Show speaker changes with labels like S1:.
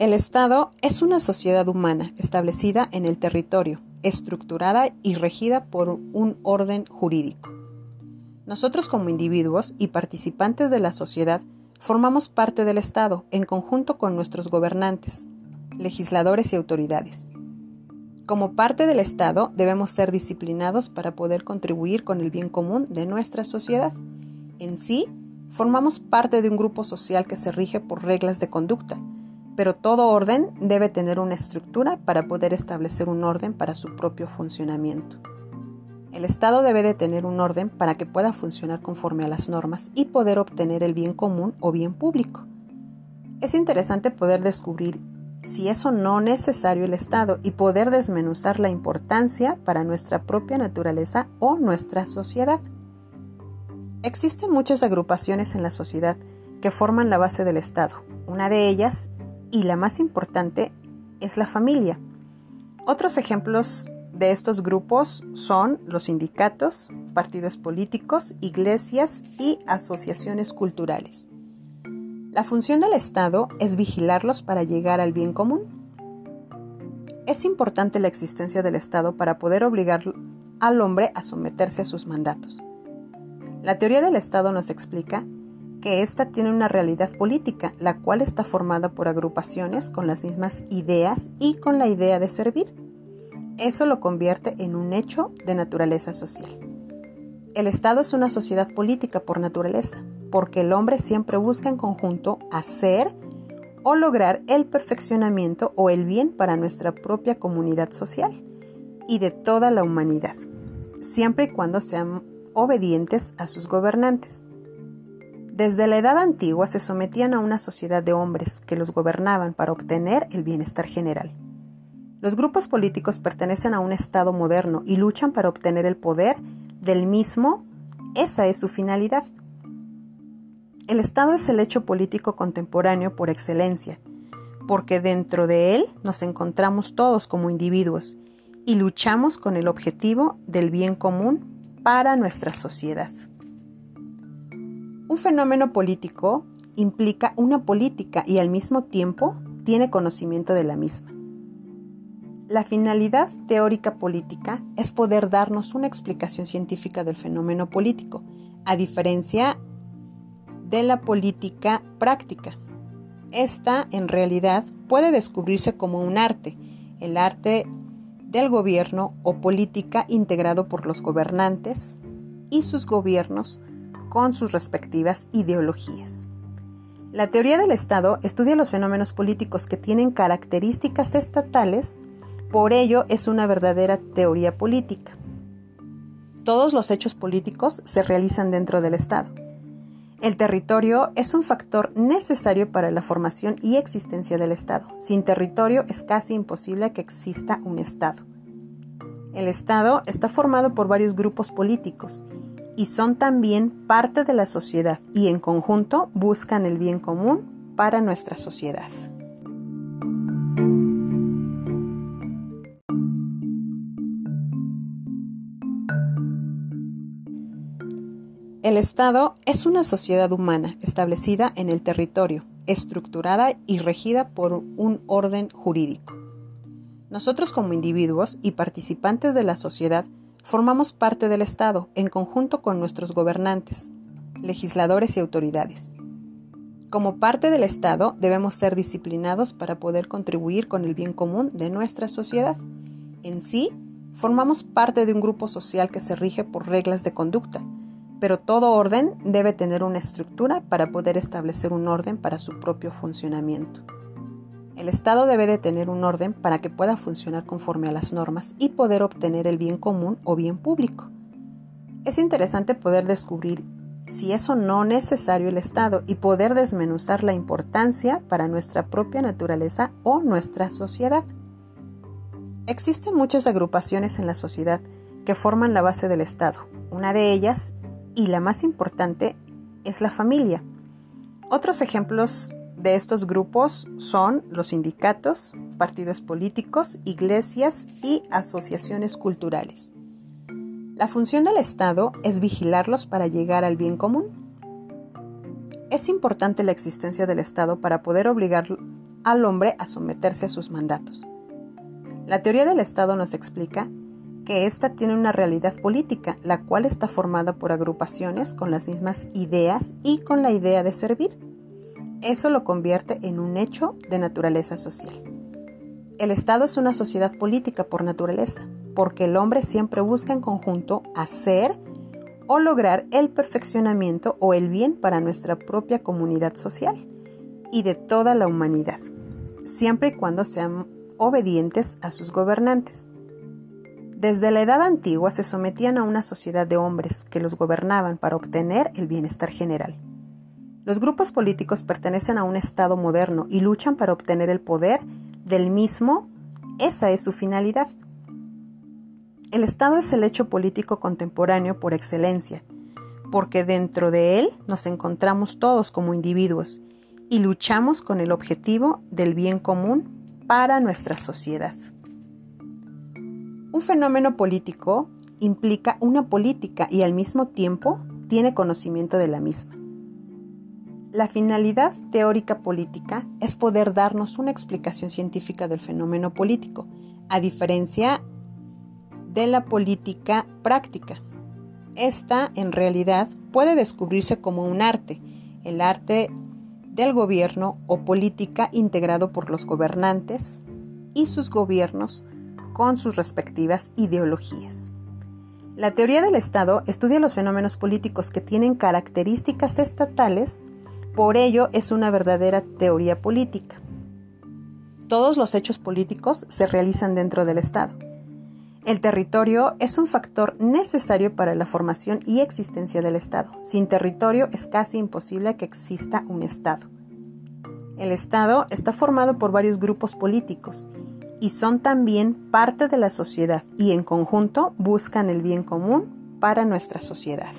S1: El Estado es una sociedad humana establecida en el territorio, estructurada y regida por un orden jurídico. Nosotros como individuos y participantes de la sociedad formamos parte del Estado en conjunto con nuestros gobernantes, legisladores y autoridades. Como parte del Estado debemos ser disciplinados para poder contribuir con el bien común de nuestra sociedad. En sí, formamos parte de un grupo social que se rige por reglas de conducta, pero todo orden debe tener una estructura para poder establecer un orden para su propio funcionamiento. El Estado debe de tener un orden para que pueda funcionar conforme a las normas y poder obtener el bien común o bien público. Es interesante poder descubrir si es o no necesario el Estado y poder desmenuzar la importancia para nuestra propia naturaleza o nuestra sociedad. Existen muchas agrupaciones en la sociedad que forman la base del Estado. Una de ellas y la más importante es la familia. Otros ejemplos de estos grupos son los sindicatos, partidos políticos, iglesias y asociaciones culturales. La función del Estado es vigilarlos para llegar al bien común. Es importante la existencia del Estado para poder obligar al hombre a someterse a sus mandatos. La teoría del Estado nos explica que ésta tiene una realidad política, la cual está formada por agrupaciones con las mismas ideas y con la idea de servir. Eso lo convierte en un hecho de naturaleza social. El Estado es una sociedad política por naturaleza, porque el hombre siempre busca en conjunto hacer o lograr el perfeccionamiento o el bien para nuestra propia comunidad social y de toda la humanidad, siempre y cuando sean obedientes a sus gobernantes. Desde la edad antigua se sometían a una sociedad de hombres que los gobernaban para obtener el bienestar general. Los grupos políticos pertenecen a un Estado moderno y luchan para obtener el poder del mismo. Esa es su finalidad. El Estado es el hecho político contemporáneo por excelencia, porque dentro de él nos encontramos todos como individuos y luchamos con el objetivo del bien común para nuestra sociedad. Un fenómeno político implica una política y al mismo tiempo tiene conocimiento de la misma. La finalidad teórica política es poder darnos una explicación científica del fenómeno político, a diferencia de la política práctica. Esta, en realidad, puede descubrirse como un arte, el arte del gobierno o política integrado por los gobernantes y sus gobiernos con sus respectivas ideologías. La teoría del Estado estudia los fenómenos políticos que tienen características estatales, por ello es una verdadera teoría política. Todos los hechos políticos se realizan dentro del Estado. El territorio es un factor necesario para la formación y existencia del Estado. Sin territorio es casi imposible que exista un Estado. El Estado está formado por varios grupos políticos y son también parte de la sociedad y en conjunto buscan el bien común para nuestra sociedad. El Estado es una sociedad humana establecida en el territorio, estructurada y regida por un orden jurídico. Nosotros como individuos y participantes de la sociedad formamos parte del Estado en conjunto con nuestros gobernantes, legisladores y autoridades. Como parte del Estado debemos ser disciplinados para poder contribuir con el bien común de nuestra sociedad. En sí, formamos parte de un grupo social que se rige por reglas de conducta, pero todo orden debe tener una estructura para poder establecer un orden para su propio funcionamiento. El Estado debe de tener un orden para que pueda funcionar conforme a las normas y poder obtener el bien común o bien público. Es interesante poder descubrir si es o no necesario el Estado y poder desmenuzar la importancia para nuestra propia naturaleza o nuestra sociedad. Existen muchas agrupaciones en la sociedad que forman la base del Estado. Una de ellas, y la más importante, es la familia. Otros ejemplos de estos grupos son los sindicatos, partidos políticos, iglesias y asociaciones culturales. La función del Estado es vigilarlos para llegar al bien común. Es importante la existencia del Estado para poder obligar al hombre a someterse a sus mandatos. La teoría del Estado nos explica que ésta tiene una realidad política, la cual está formada por agrupaciones con las mismas ideas y con la idea de servir. Eso lo convierte en un hecho de naturaleza social. El Estado es una sociedad política por naturaleza, porque el hombre siempre busca en conjunto hacer o lograr el perfeccionamiento o el bien para nuestra propia comunidad social y de toda la humanidad, siempre y cuando sean obedientes a sus gobernantes. Desde la edad antigua se sometían a una sociedad de hombres que los gobernaban para obtener el bienestar general. Los grupos políticos pertenecen a un Estado moderno y luchan para obtener el poder del mismo. Esa es su finalidad. El Estado es el hecho político contemporáneo por excelencia, porque dentro de él nos encontramos todos como individuos y luchamos con el objetivo del bien común para nuestra sociedad. Un fenómeno político implica una política y al mismo tiempo tiene conocimiento de la misma. La finalidad teórica política es poder darnos una explicación científica del fenómeno político, a diferencia de la política práctica. Esta, en realidad, puede descubrirse como un arte, el arte del gobierno o política integrado por los gobernantes y sus gobiernos con sus respectivas ideologías. La teoría del Estado estudia los fenómenos políticos que tienen características estatales, por ello es una verdadera teoría política. Todos los hechos políticos se realizan dentro del Estado. El territorio es un factor necesario para la formación y existencia del Estado. Sin territorio es casi imposible que exista un Estado. El Estado está formado por varios grupos políticos y son también parte de la sociedad y en conjunto buscan el bien común para nuestra sociedad.